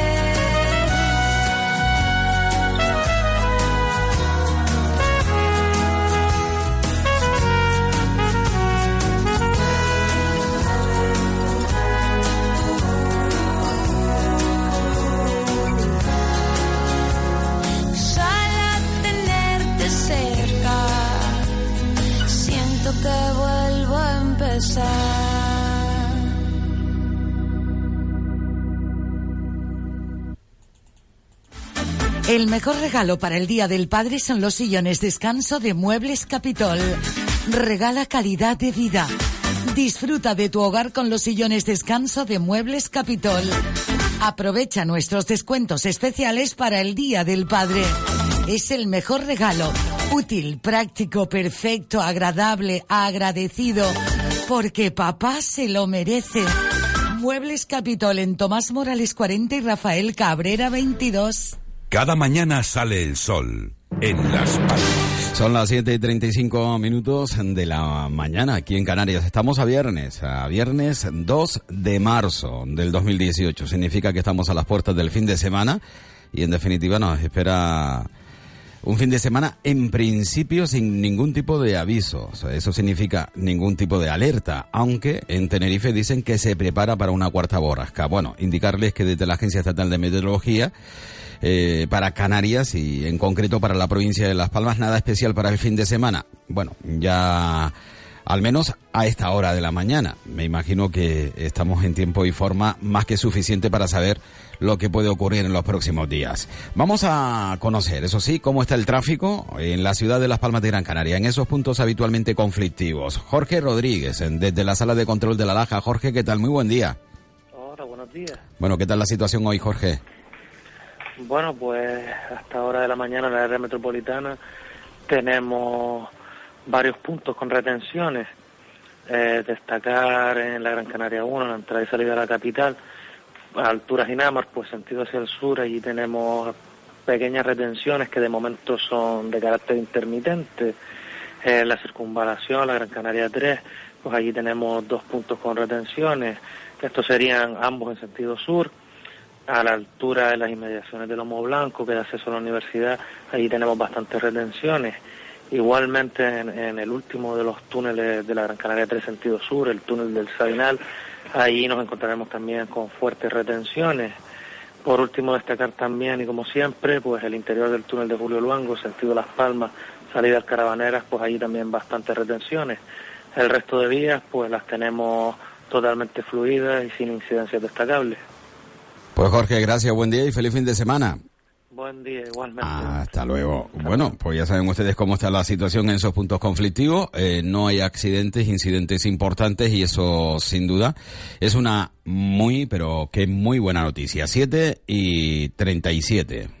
Speaker 10: El mejor regalo para el Día del Padre son los sillones descanso de Muebles Capitol. Regala calidad de vida. Disfruta de tu hogar con los sillones descanso de Muebles Capitol. Aprovecha nuestros descuentos especiales para el Día del Padre. Es el mejor regalo. Útil, práctico, perfecto, agradable, agradecido. Porque papá se lo merece. Muebles Capitol en Tomás Morales 40 y Rafael Cabrera 22.
Speaker 1: Cada mañana sale el sol en Las Palmas.
Speaker 3: Son las 7 y 35 minutos de la mañana aquí en Canarias. Estamos a viernes, a viernes 2 de marzo del 2018. Significa que estamos a las puertas del fin de semana y en definitiva nos espera un fin de semana en principio sin ningún tipo de aviso. O sea, eso significa ningún tipo de alerta, aunque en Tenerife dicen que se prepara para una cuarta borrasca. Bueno, indicarles que desde la Agencia Estatal de Meteorología eh, para Canarias y en concreto para la provincia de Las Palmas, nada especial para el fin de semana. Bueno, ya al menos a esta hora de la mañana. Me imagino que estamos en tiempo y forma más que suficiente para saber lo que puede ocurrir en los próximos días. Vamos a conocer, eso sí, cómo está el tráfico en la ciudad de Las Palmas de Gran Canaria, en esos puntos habitualmente conflictivos. Jorge Rodríguez, desde la sala de control de la Laja. Jorge, ¿qué tal? Muy buen día.
Speaker 11: Hola, buenos días.
Speaker 3: Bueno, ¿qué tal la situación hoy, Jorge?
Speaker 11: Bueno, pues hasta ahora de la mañana en la área metropolitana tenemos varios puntos con retenciones. Eh, destacar en la Gran Canaria 1, la entrada y salida de la capital, a altura Ginamar, pues sentido hacia el sur, allí tenemos pequeñas retenciones que de momento son de carácter intermitente. Eh, la circunvalación, la Gran Canaria 3, pues allí tenemos dos puntos con retenciones, que estos serían ambos en sentido sur a la altura de las inmediaciones del Lomo Blanco, que da acceso a la universidad, allí tenemos bastantes retenciones. Igualmente en, el último de los túneles de la Gran Canaria 3 sentido sur, el túnel del Sabinal, ahí nos encontraremos también con fuertes retenciones. Por último, destacar también, y como siempre, pues el interior del túnel de Julio Luango, sentido Las Palmas, salida al Carabaneras, pues allí también bastantes retenciones. El resto de vías, pues las tenemos totalmente fluidas y sin incidencias destacables.
Speaker 3: Pues Jorge, gracias, buen día y feliz fin de semana.
Speaker 11: Buen día, igualmente.
Speaker 3: Hasta luego. Bueno, pues ya saben ustedes cómo está la situación en esos puntos conflictivos. Eh, no hay accidentes, incidentes importantes y eso sin duda es una muy, pero que muy buena noticia. 7 y 37.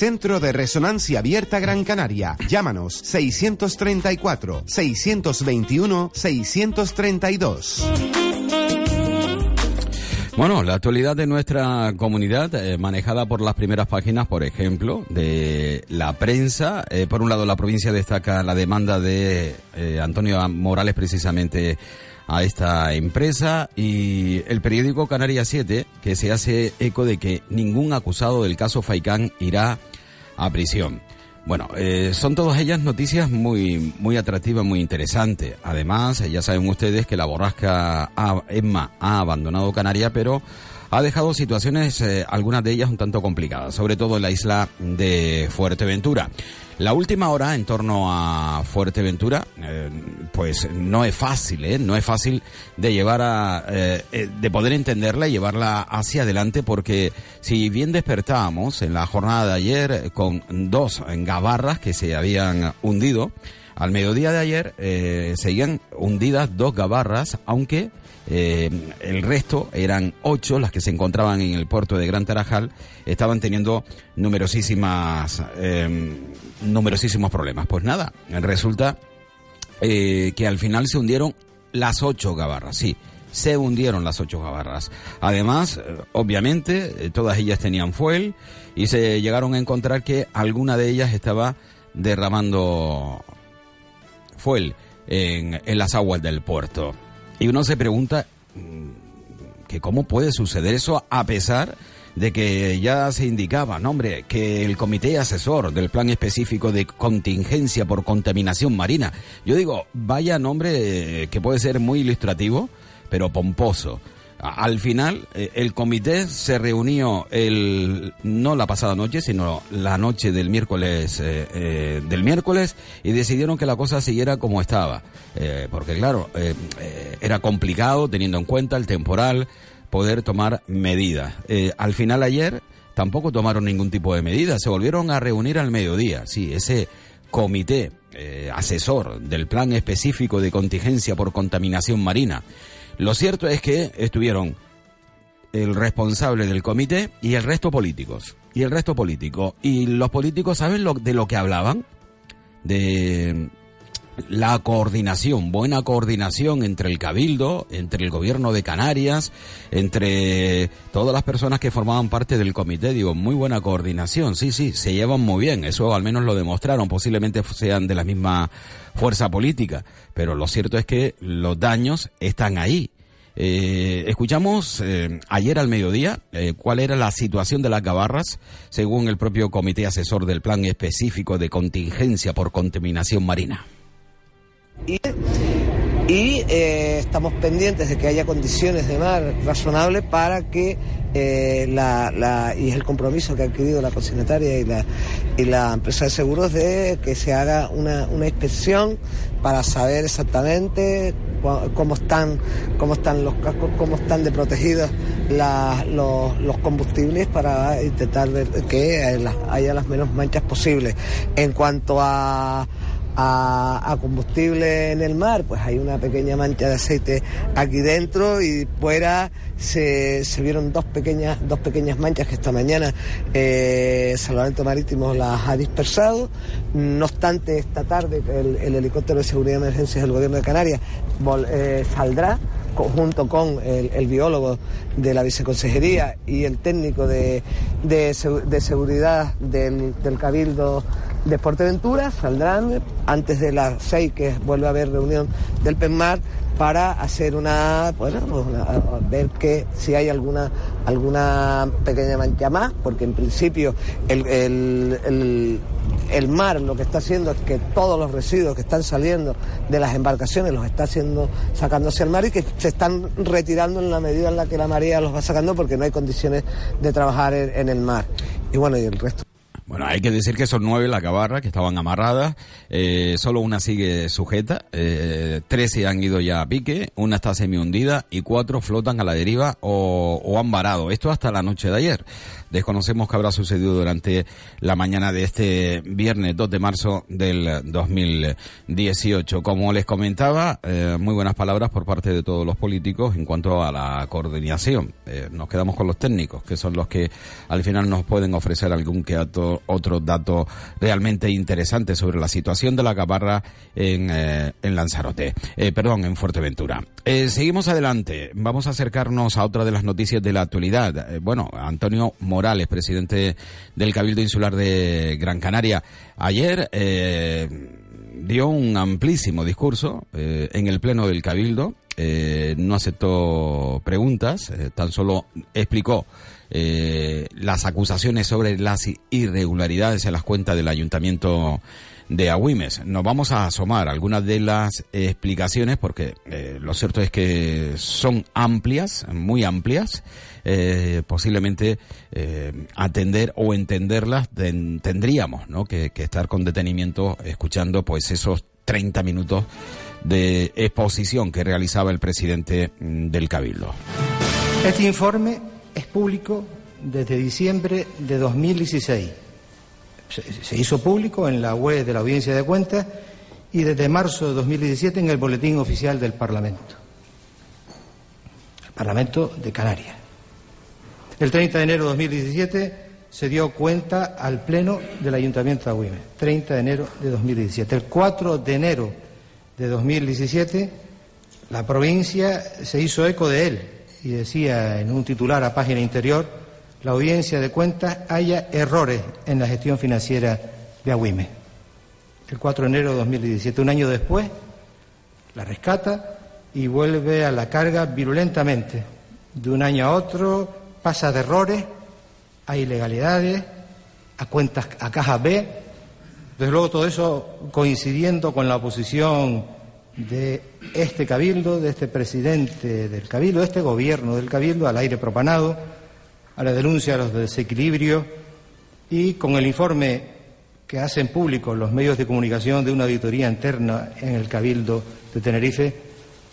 Speaker 12: Centro de Resonancia Abierta Gran Canaria. Llámanos 634 621 632.
Speaker 3: Bueno, la actualidad de nuestra comunidad, eh, manejada por las primeras páginas, por ejemplo, de la prensa. Eh, por un lado, la provincia destaca la demanda de eh, Antonio Morales precisamente a esta empresa y el periódico Canarias 7, que se hace eco de que ningún acusado del caso Faicán irá a prisión. Bueno, eh, son todas ellas noticias muy, muy atractivas, muy interesantes. Además, ya saben ustedes que la borrasca Emma ha abandonado Canarias, pero ha dejado situaciones, eh, algunas de ellas un tanto complicadas, sobre todo en la isla de Fuerteventura. La última hora en torno a Fuerteventura, eh, pues no es fácil, ¿eh? No es fácil de llevar a, eh, eh, de poder entenderla y llevarla hacia adelante porque si bien despertábamos en la jornada de ayer con dos gabarras que se habían hundido, al mediodía de ayer eh, seguían hundidas dos gabarras, aunque eh, el resto eran ocho las que se encontraban en el puerto de Gran Tarajal, estaban teniendo numerosísimas, numerosísimos problemas. Pues nada, resulta eh, que al final se hundieron las ocho gabarras, sí. Se hundieron las ocho gabarras. Además, eh, obviamente, eh, todas ellas tenían fuel y se llegaron a encontrar que alguna de ellas estaba derramando fuel en, en las aguas del puerto. Y uno se pregunta mm, que cómo puede suceder eso a pesar de que ya se indicaba, no hombre, que el comité asesor del plan específico de contingencia por contaminación marina, yo digo, vaya nombre eh, que puede ser muy ilustrativo, pero pomposo. Al final, eh, el comité se reunió el, no la pasada noche, sino la noche del miércoles, eh, del miércoles, y decidieron que la cosa siguiera como estaba. Porque claro, era complicado teniendo en cuenta el temporal, poder tomar medidas. Eh, al final ayer tampoco tomaron ningún tipo de medidas, se volvieron a reunir al mediodía. Sí, ese comité eh, asesor del plan específico de contingencia por contaminación marina. Lo cierto es que estuvieron el responsable del comité y el resto políticos. Y el resto político. Y los políticos saben lo, de lo que hablaban. De la coordinación, buena coordinación entre el Cabildo, entre el gobierno de Canarias, entre todas las personas que formaban parte del comité, digo, muy buena coordinación, sí, sí, se llevan muy bien, eso al menos lo demostraron, posiblemente sean de la misma fuerza política, pero lo cierto es que los daños están ahí. Eh, escuchamos eh, ayer al mediodía eh, cuál era la situación de las gabarras. Según el propio comité asesor del plan específico de contingencia por contaminación marina.
Speaker 13: Y eh, estamos pendientes de que haya condiciones de mar razonables para que eh, la, y es el compromiso que ha adquirido la consignataria y la, y la empresa de seguros de que se haga una, inspección para saber exactamente cómo están cómo están los cascos cómo están de protegidos los, combustibles para intentar que haya las menos manchas posibles. En cuanto a a, combustible en el mar, pues hay una pequeña mancha de aceite aquí dentro y fuera se, vieron dos pequeñas, dos pequeñas manchas que esta mañana eh, Salvamento Marítimo las ha dispersado. No obstante, esta tarde el, el helicóptero de seguridad de emergencias del gobierno de Canarias vol- eh, saldrá junto con el, biólogo de la viceconsejería y el técnico de, de, de seguridad del, del Cabildo de Fuerteventura, saldrán antes de las seis que vuelve a haber reunión del PENMAR para hacer una, bueno, pues una- ver que si hay alguna alguna pequeña mancha más, porque en principio el, el- el- el mar lo que está haciendo es que todos los residuos que están saliendo de las embarcaciones los está haciendo sacando hacia el mar y que se están retirando en la medida en la que la marea los va sacando porque no hay condiciones de trabajar en, en el mar. Y bueno, y el resto.
Speaker 3: Bueno, hay que decir que son nueve las gabarras que estaban amarradas, eh, solo una sigue sujeta, eh, trece han ido ya a pique, una está semi hundida y cuatro flotan a la deriva o, o han varado. Esto hasta la noche de ayer. Desconocemos qué habrá sucedido durante la mañana de este viernes 2 de marzo del 2018. Como les comentaba, eh, muy buenas palabras por parte de todos los políticos en cuanto a la coordinación. Eh, nos quedamos con los técnicos, que son los que al final nos pueden ofrecer algún que otro, otro dato realmente interesante sobre la situación de la gabarra en, eh, en Lanzarote, eh, perdón, en Fuerteventura. Eh, seguimos adelante, vamos a acercarnos a otra de las noticias de la actualidad. Eh, bueno, Antonio Morales, presidente del Cabildo Insular de Gran Canaria, ayer dio un amplísimo discurso en el Pleno del Cabildo eh, no aceptó preguntas, eh, tan solo explicó eh, las acusaciones sobre las irregularidades en las cuentas del ayuntamiento de Agüimes. Nos vamos a asomar algunas de las explicaciones porque lo cierto es que son amplias, muy amplias. Posiblemente atender o entenderlas ten- tendríamos ¿no? que, que estar con detenimiento escuchando pues esos 30 minutos de exposición que realizaba el presidente mm, del Cabildo.
Speaker 14: Este informe es público desde diciembre de 2016. Se, hizo público en la web de la Audiencia de Cuentas y desde marzo de 2017 en el Boletín Oficial del Parlamento. El Parlamento de Canarias. El 30 de enero de 2017 se dio cuenta al Pleno del Ayuntamiento de Agüimes. 30 de enero de 2017. El 4 de enero de 2017 la provincia se hizo eco de él y decía en un titular a página interior, la audiencia de cuentas haya errores en la gestión financiera de Agüime. El 4 de enero de 2017, un año después, la rescata y vuelve a la carga virulentamente. De un año a otro pasa de errores a ilegalidades, a cuentas, a cajas B. Desde luego todo eso coincidiendo con la oposición de este cabildo, de este presidente del cabildo, de este gobierno del cabildo al aire propanado, a la denuncia de los desequilibrios y con el informe que hacen público los medios de comunicación de una auditoría interna en el cabildo de Tenerife,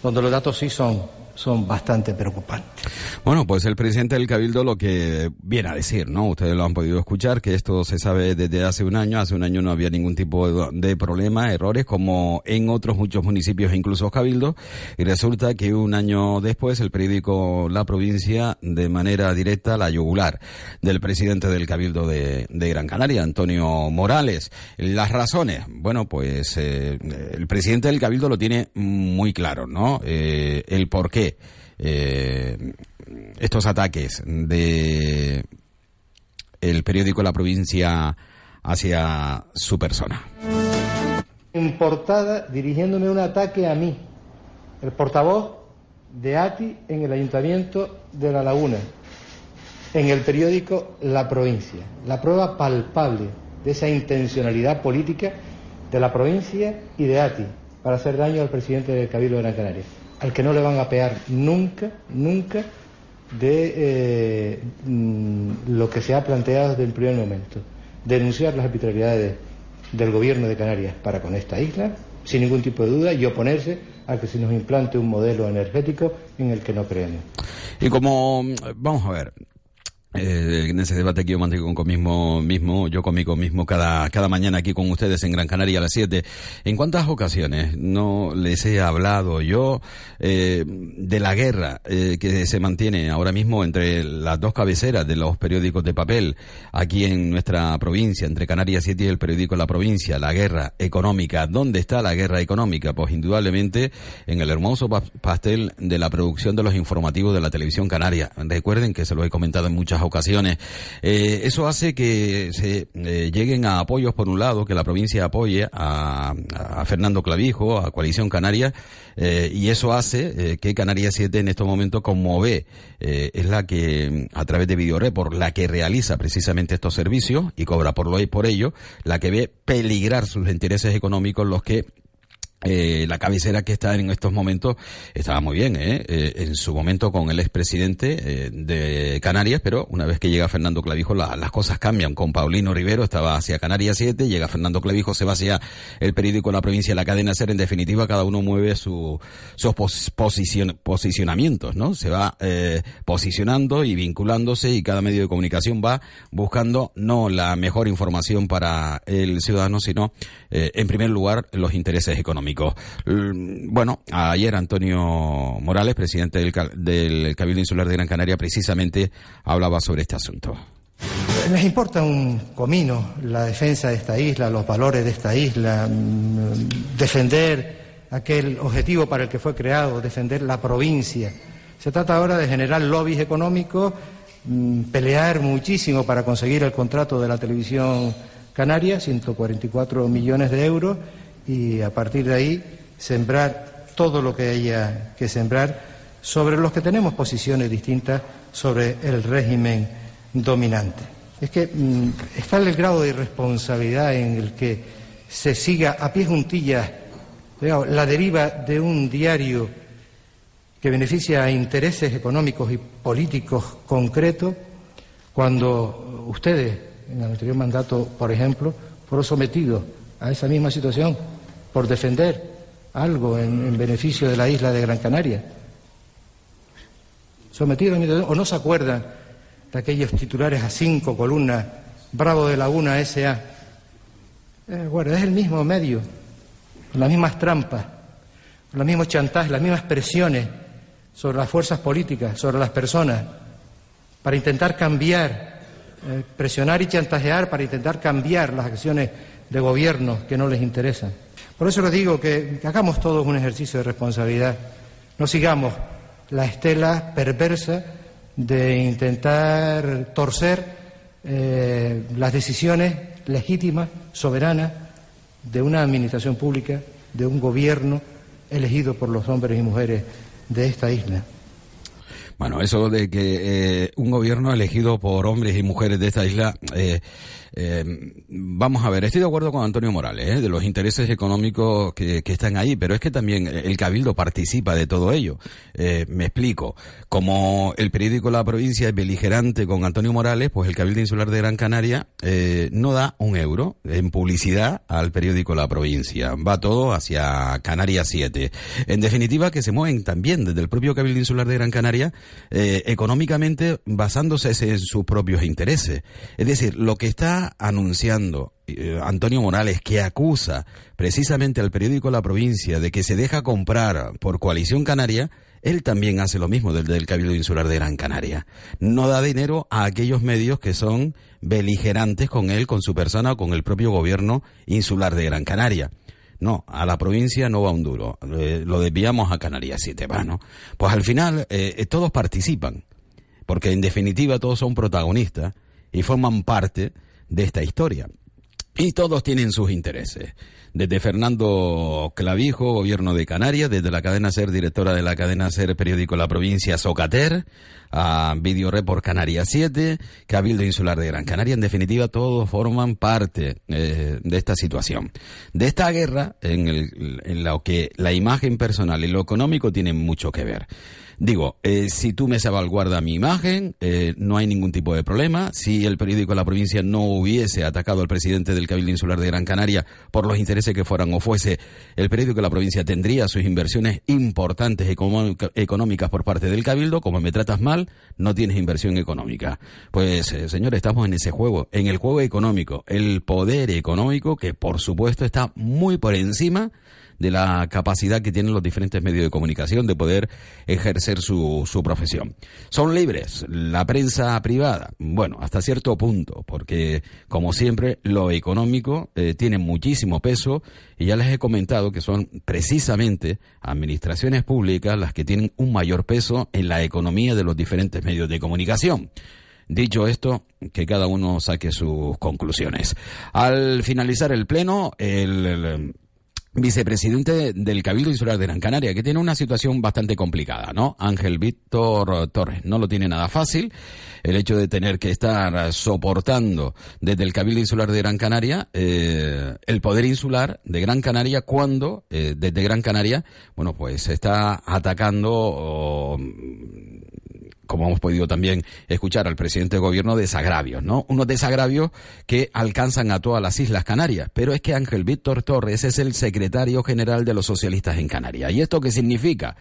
Speaker 14: donde los datos sí son, son bastante preocupantes.
Speaker 3: Bueno, pues el presidente del Cabildo lo que viene a decir, ¿no? Ustedes lo han podido escuchar, que esto se sabe desde hace un año. Hace un año no había ningún tipo de, problema, errores, como en otros muchos municipios, incluso Cabildo. Y resulta que un año después el periódico La Provincia, de manera directa, la yugular del presidente del Cabildo de, de Gran Canaria, Antonio Morales. Las razones, bueno, pues eh, el presidente del Cabildo lo tiene muy claro, ¿no? Eh, el por qué. Eh, estos ataques de el periódico La Provincia hacia su persona.
Speaker 14: En portada, dirigiéndome un ataque a mí, el portavoz de ATI en el Ayuntamiento de La Laguna, en el periódico La Provincia. La prueba palpable de esa intencionalidad política de la provincia y de ATI para hacer daño al presidente del Cabildo de Gran Canaria, al que no le van a pegar nunca, nunca de eh, mm, lo que se ha planteado desde el primer momento, denunciar las arbitrariedades del gobierno de Canarias para con esta isla, sin ningún tipo de duda, y oponerse a que se nos implante un modelo energético en el que no creemos.
Speaker 3: Y como, vamos a ver, eh, en ese debate que yo mantengo conmigo mismo, yo conmigo mismo cada, cada mañana aquí con ustedes en Gran Canaria a las 7. ¿En cuántas ocasiones no les he hablado yo eh, de la guerra eh, que se mantiene ahora mismo entre las dos cabeceras de los periódicos de papel aquí en nuestra provincia, entre Canarias 7 y el periódico La Provincia, la guerra económica? ¿Dónde está la guerra económica? Pues indudablemente en el hermoso pa- pastel de la producción de los informativos de la televisión canaria. Recuerden que se lo he comentado en muchas ocasiones. Eh, eso hace que se eh, lleguen a apoyos, por un lado, que la provincia apoye a, Fernando Clavijo, a Coalición Canaria, eh, y eso hace que Canarias 7 en estos momentos, como ve, es la que, a través de Videoreport, la que realiza precisamente estos servicios y cobra por, lo, por ello, la que ve peligrar sus intereses económicos, los que eh, la cabecera que está en estos momentos estaba muy bien, ¿eh? Eh, en su momento con el expresidente eh, de Canarias, pero una vez que llega Fernando Clavijo la- las cosas cambian. Con Paulino Rivero estaba hacia Canarias 7, llega Fernando Clavijo, se va hacia el periódico La Provincia, la cadena SER. En definitiva, cada uno mueve su, sus pos- posicion- posicionamientos, ¿no? Se va eh, posicionando y vinculándose y cada medio de comunicación va buscando no la mejor información para el ciudadano, sino en primer lugar los intereses económicos. Bueno, ayer Antonio Morales, presidente del, del Cabildo Insular de Gran Canaria, precisamente hablaba sobre este asunto.
Speaker 14: Les importa un comino la defensa de esta isla, los valores de esta isla, mm, defender aquel objetivo para el que fue creado, defender la provincia. Se trata ahora de generar lobbies económicos, mm, pelear muchísimo para conseguir el contrato de la televisión canaria, 144 millones de euros, y a partir de ahí sembrar todo lo que haya que sembrar sobre los que tenemos posiciones distintas sobre el régimen dominante. Es que mm, está el grado de irresponsabilidad en el que se siga a pie juntillas la deriva de un diario que beneficia a intereses económicos y políticos concretos, cuando ustedes, en el anterior mandato, por ejemplo, fueron sometidos a esa misma situación por defender algo en, en beneficio de la isla de Gran Canaria. Sometidos o no se acuerdan de aquellos titulares a cinco columnas, Bravo de Laguna S.A. Eh, bueno, es el mismo medio, con las mismas trampas, con los mismos chantajes, las mismas presiones sobre las fuerzas políticas, sobre las personas, para intentar cambiar, eh, presionar y chantajear para intentar cambiar las acciones de gobierno que no les interesan. Por eso les digo que, hagamos todos un ejercicio de responsabilidad, no sigamos la estela perversa de intentar torcer eh, las decisiones legítimas, soberanas, de una administración pública, de un gobierno elegido por los hombres y mujeres de esta isla.
Speaker 3: Bueno, eso de que eh, un gobierno elegido por hombres y mujeres de esta isla eh, eh, vamos a ver, estoy de acuerdo con Antonio Morales, ¿eh? de los intereses económicos que, están ahí, pero es que también el Cabildo participa de todo ello. Eh, me explico. Como el periódico La Provincia es beligerante con Antonio Morales, pues el Cabildo Insular de Gran Canaria eh, no da un euro en publicidad al periódico La Provincia. Va todo hacia Canarias 7. En definitiva, que se mueven también desde el propio Cabildo Insular de Gran Canaria económicamente basándose en sus propios intereses. Es decir, lo que está anunciando eh, Antonio Morales que acusa precisamente al periódico La Provincia de que se deja comprar por coalición canaria, él también hace lo mismo desde el Cabildo Insular de Gran Canaria. No da dinero a aquellos medios que son beligerantes con él, con su persona o con el propio gobierno insular de Gran Canaria. No, a la provincia no va un duro. Eh, lo desviamos a Canarias si te va, ¿no? Pues al final eh, todos participan, porque en definitiva todos son protagonistas y forman parte de esta historia. Y todos tienen sus intereses. Desde Fernando Clavijo, gobierno de Canarias, desde la cadena SER, directora de la cadena SER, periódico La Provincia, Socater, a Video Report Canarias 7, Cabildo Insular de Gran Canaria. En definitiva, todos forman parte eh, de esta situación. De esta guerra, en, el, en lo que la imagen personal y lo económico tienen mucho que ver. Digo, eh, si tú me salvaguarda mi imagen, eh, no hay ningún tipo de problema. Si el periódico de la provincia no hubiese atacado al presidente del Cabildo Insular de Gran Canaria por los intereses que fueran o fuese, el periódico de la provincia tendría sus inversiones importantes económicas por parte del Cabildo. Como me tratas mal, no tienes inversión económica. Pues, eh, señores, estamos en ese juego, en el juego económico, el poder económico que, por supuesto, está muy por encima de la capacidad que tienen los diferentes medios de comunicación de poder ejercer su, su profesión. Son libres, la prensa privada, bueno, hasta cierto punto, porque como siempre lo económico eh, tiene muchísimo peso y ya les he comentado que son precisamente administraciones públicas las que tienen un mayor peso en la economía de los diferentes medios de comunicación. Dicho esto, que cada uno saque sus conclusiones. Al finalizar el pleno, el vicepresidente del Cabildo Insular de Gran Canaria, que tiene una situación bastante complicada, ¿no? Ángel Víctor Torres no lo tiene nada fácil. El hecho de tener que estar soportando desde el Cabildo Insular de Gran Canaria eh, el poder insular de Gran Canaria cuando eh, desde Gran Canaria, bueno, pues está atacando como hemos podido también escuchar al presidente de gobierno, desagravios, ¿no? Unos desagravios que alcanzan a todas las Islas Canarias. Pero es que Ángel Víctor Torres es el secretario general de los socialistas en Canarias. ¿Y esto qué significa?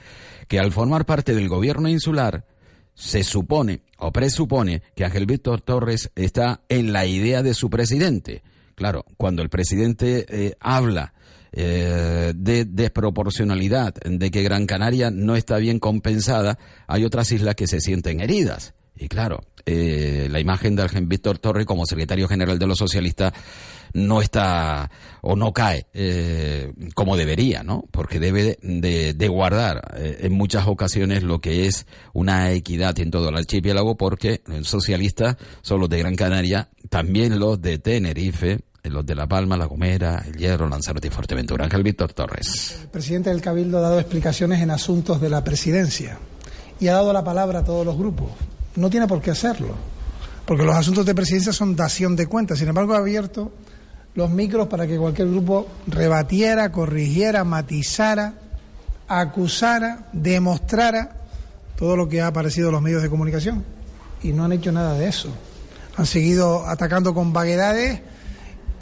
Speaker 3: Que al formar parte del gobierno insular, se supone o presupone que Ángel Víctor Torres está en la idea de su presidente. Claro, cuando el presidente eh, habla eh, de desproporcionalidad, de que Gran Canaria no está bien compensada, hay otras islas que se sienten heridas. Y claro, eh, la imagen de Argen Víctor Torre como secretario general de los socialistas no está o no cae eh, como debería, ¿no? Porque debe de, guardar en muchas ocasiones lo que es una equidad en todo el archipiélago, porque socialistas son los de Gran Canaria, también los de Tenerife, los de La Palma, La Gomera, El Hierro, Lanzarote y Fuerteventura. Ángel Víctor Torres.
Speaker 15: El presidente del Cabildo ha dado explicaciones en asuntos de la presidencia y ha dado la palabra a todos los grupos. No tiene por qué hacerlo, porque los asuntos de presidencia son dación de cuentas. Sin embargo, ha abierto los micros para que cualquier grupo rebatiera, corrigiera, matizara, acusara, demostrara todo lo que ha aparecido en los medios de comunicación. Y no han hecho nada de eso. Han seguido atacando con vaguedades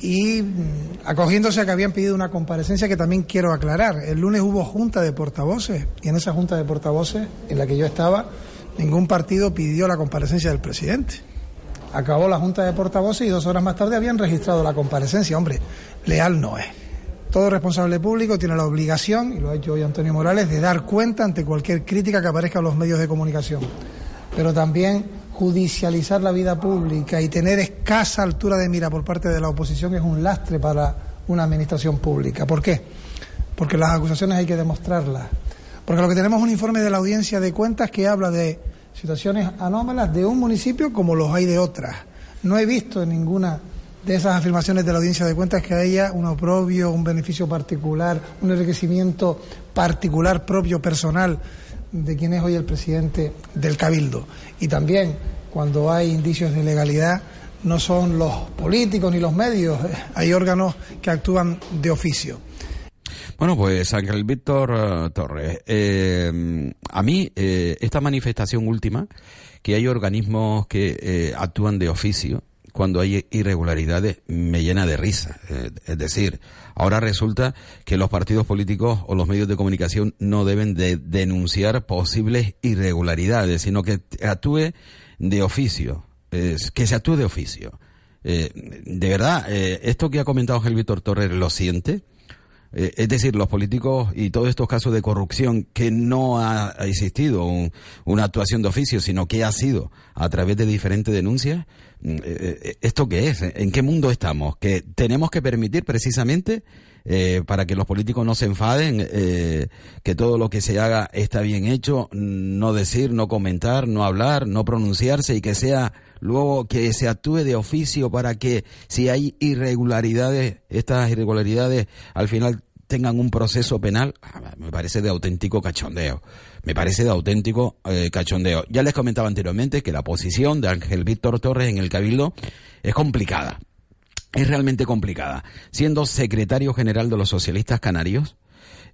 Speaker 15: y mm, acogiéndose a que habían pedido una comparecencia que también quiero aclarar. El lunes hubo junta de portavoces y en esa junta de portavoces en la que yo estaba, ningún partido pidió la comparecencia del presidente. Acabó la junta de portavoces y dos horas más tarde habían registrado la comparecencia. Hombre, leal no es. Todo responsable público tiene la obligación, y lo ha hecho hoy Antonio Morales, de dar cuenta ante cualquier crítica que aparezca en los medios de comunicación. Pero también judicializar la vida pública y tener escasa altura de mira por parte de la oposición es un lastre para una administración pública. ¿Por qué? Porque las acusaciones hay que demostrarlas. Porque lo que tenemos es un informe de la audiencia de cuentas que habla de situaciones anómalas de un municipio como los hay de otras. No he visto en ninguna de esas afirmaciones de la audiencia de cuentas que haya un oprobio, un beneficio particular, un enriquecimiento particular propio, personal de quien es hoy el presidente del Cabildo. Y también cuando hay indicios de ilegalidad no son los políticos ni los medios, eh, hay órganos que actúan de oficio.
Speaker 3: Bueno, pues Ángel Víctor eh, Torres, eh, a mí esta manifestación última, que hay organismos que actúan de oficio, cuando hay irregularidades me llena de risa. Eh, es decir, ahora resulta que los partidos políticos o los medios de comunicación no deben de denunciar posibles irregularidades, sino que actúe de oficio, que se actúe de oficio. Eh, de verdad, eh, esto que ha comentado Ángel Víctor Torres lo siente. Es decir, los políticos y todos estos casos de corrupción que no ha existido una actuación de oficio, sino que ha sido a través de diferentes denuncias, eh, eh, ¿esto qué es? ¿En qué mundo estamos? Que tenemos que permitir precisamente eh, para que los políticos no se enfaden, que todo lo que se haga está bien hecho, no decir, no comentar, no hablar, no pronunciarse y que sea luego que se actúe de oficio para que si hay irregularidades, estas irregularidades al final tengan un proceso penal, ah, me parece de auténtico cachondeo. Me parece de auténtico eh, cachondeo. Ya les comentaba anteriormente que la posición de Ángel Víctor Torres en el Cabildo es complicada. Es realmente complicada. Siendo secretario general de los socialistas canarios,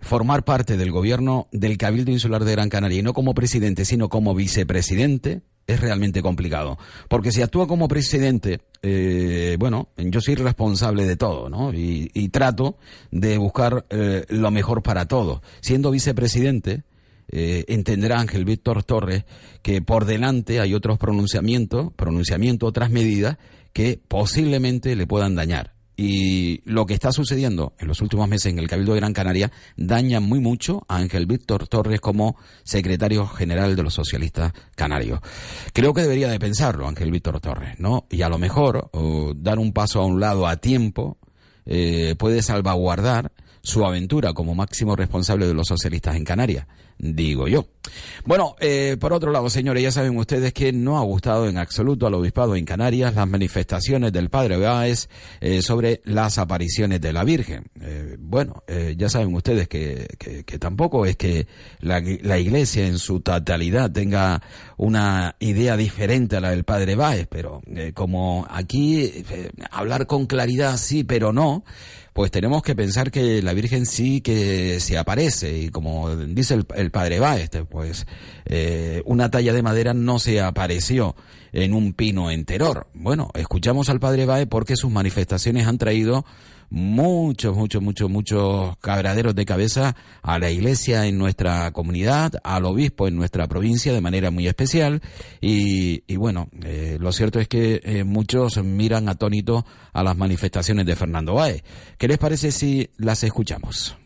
Speaker 3: formar parte del gobierno del Cabildo Insular de Gran Canaria y no como presidente, sino como vicepresidente, es realmente complicado. Porque si actúa como presidente, eh, bueno, yo soy responsable de todo, ¿no? Y, trato de buscar eh, lo mejor para todos. Siendo vicepresidente, eh, entenderá Ángel Víctor Torres que por delante hay otros pronunciamientos, pronunciamientos, otras medidas que posiblemente le puedan dañar. Y lo que está sucediendo en los últimos meses en el Cabildo de Gran Canaria daña muy mucho a Ángel Víctor Torres como secretario general de los socialistas canarios. Creo que debería de pensarlo Ángel Víctor Torres, ¿no? Y a lo mejor dar un paso a un lado a tiempo eh, puede salvaguardar su aventura como máximo responsable de los socialistas en Canarias digo yo. Bueno, eh, por otro lado, señores, ya saben ustedes que no ha gustado en absoluto al obispado en Canarias las manifestaciones del padre Báez eh, sobre las apariciones de la Virgen. Eh, bueno, ya saben ustedes que, que, tampoco es que la, la, Iglesia en su totalidad tenga una idea diferente a la del padre Báez, pero como aquí hablar con claridad sí, pero no, pues tenemos que pensar que la Virgen sí que se aparece y como dice el, padre Báez, pues eh, una talla de madera no se apareció en un pino enteror. Bueno, escuchamos al padre Báez porque sus manifestaciones han traído muchos, muchos, muchos, muchos cabraderos de cabeza a la iglesia en nuestra comunidad, al obispo en nuestra provincia de manera muy especial. Y, y bueno, eh, lo cierto es que eh, muchos miran atónitos a las manifestaciones de Fernando Báez. ¿Qué les parece si las escuchamos?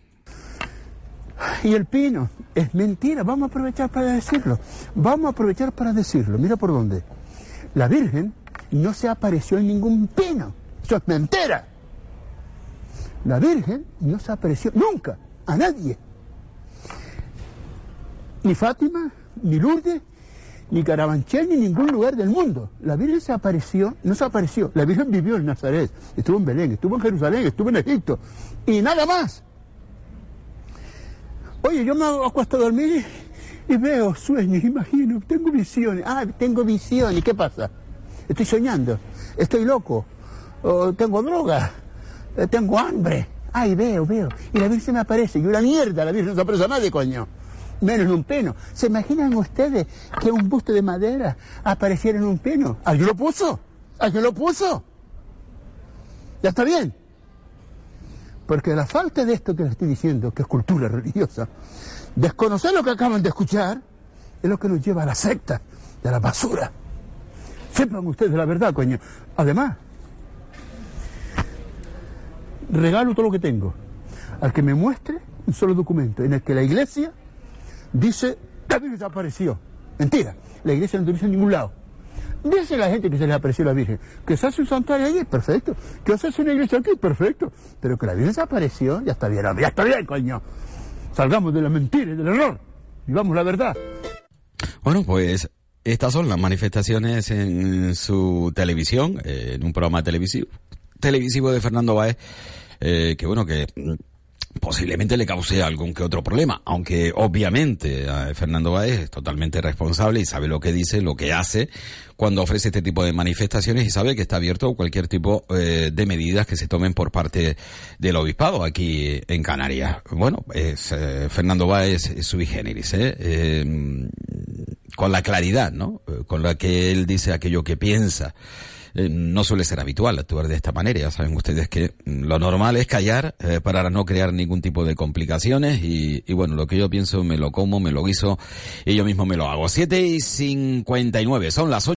Speaker 16: Y el pino, es mentira, vamos a aprovechar para decirlo. Vamos a aprovechar para decirlo. Mira por dónde. La Virgen no se apareció en ningún pino. Eso es mentira. La Virgen no se apareció nunca a nadie. Ni Fátima, ni Lourdes, ni Carabanchel, ni ningún lugar del mundo. La Virgen se apareció, no se apareció. La Virgen vivió en Nazaret, estuvo en Belén, estuvo en Jerusalén, estuvo en Egipto. Y nada más. Oye, yo me acuesto a dormir y veo sueños, imagino, tengo visiones. Ah, tengo visiones. ¿Qué pasa? Estoy soñando, estoy loco, tengo droga, tengo hambre. Ay, veo, veo. Y la Virgen me aparece. Y una mierda, la Virgen no se aparece a nadie, coño. Menos en un peno. ¿Se imaginan ustedes que un busto de madera apareciera en un peno? ¿Alguien lo puso? ¿Alguien lo puso? Ya está bien. Porque la falta de esto que les estoy diciendo, que es cultura religiosa, desconocer lo que acaban de escuchar, es lo que nos lleva a la secta, de la basura. Sepan ustedes la verdad, coño. Además, regalo todo lo que tengo al que me muestre un solo documento en el que la iglesia dice la Virgen desapareció. Mentira, la iglesia no lo dice en ningún lado. Dice la gente que se les apareció la Virgen. Que se hace un santuario allí, perfecto. Que se hace una iglesia aquí, perfecto. Pero que la Virgen desapareció, ya está bien, ya está bien, coño. Salgamos de la mentira y del error. Vivamos la verdad.
Speaker 3: Bueno, pues estas son las manifestaciones en su televisión, eh, en un programa televisivo, televisivo de Fernando Baez, eh, que bueno, que posiblemente le cause algún que otro problema, aunque obviamente Fernando Baez es totalmente responsable y sabe lo que dice, lo que hace cuando ofrece este tipo de manifestaciones y sabe que está abierto a cualquier tipo eh, de medidas que se tomen por parte del obispado aquí en Canarias. Bueno, es eh, Fernando Baez es sui generis, ¿eh? con la claridad, ¿no? Con la que él dice aquello que piensa. Eh, no suele ser habitual actuar de esta manera. Ya saben ustedes que lo normal es callar eh, para no crear ningún tipo de complicaciones y, y, bueno, lo que yo pienso me lo como, me lo guiso y yo mismo me lo hago. 7 y 59, son las 8.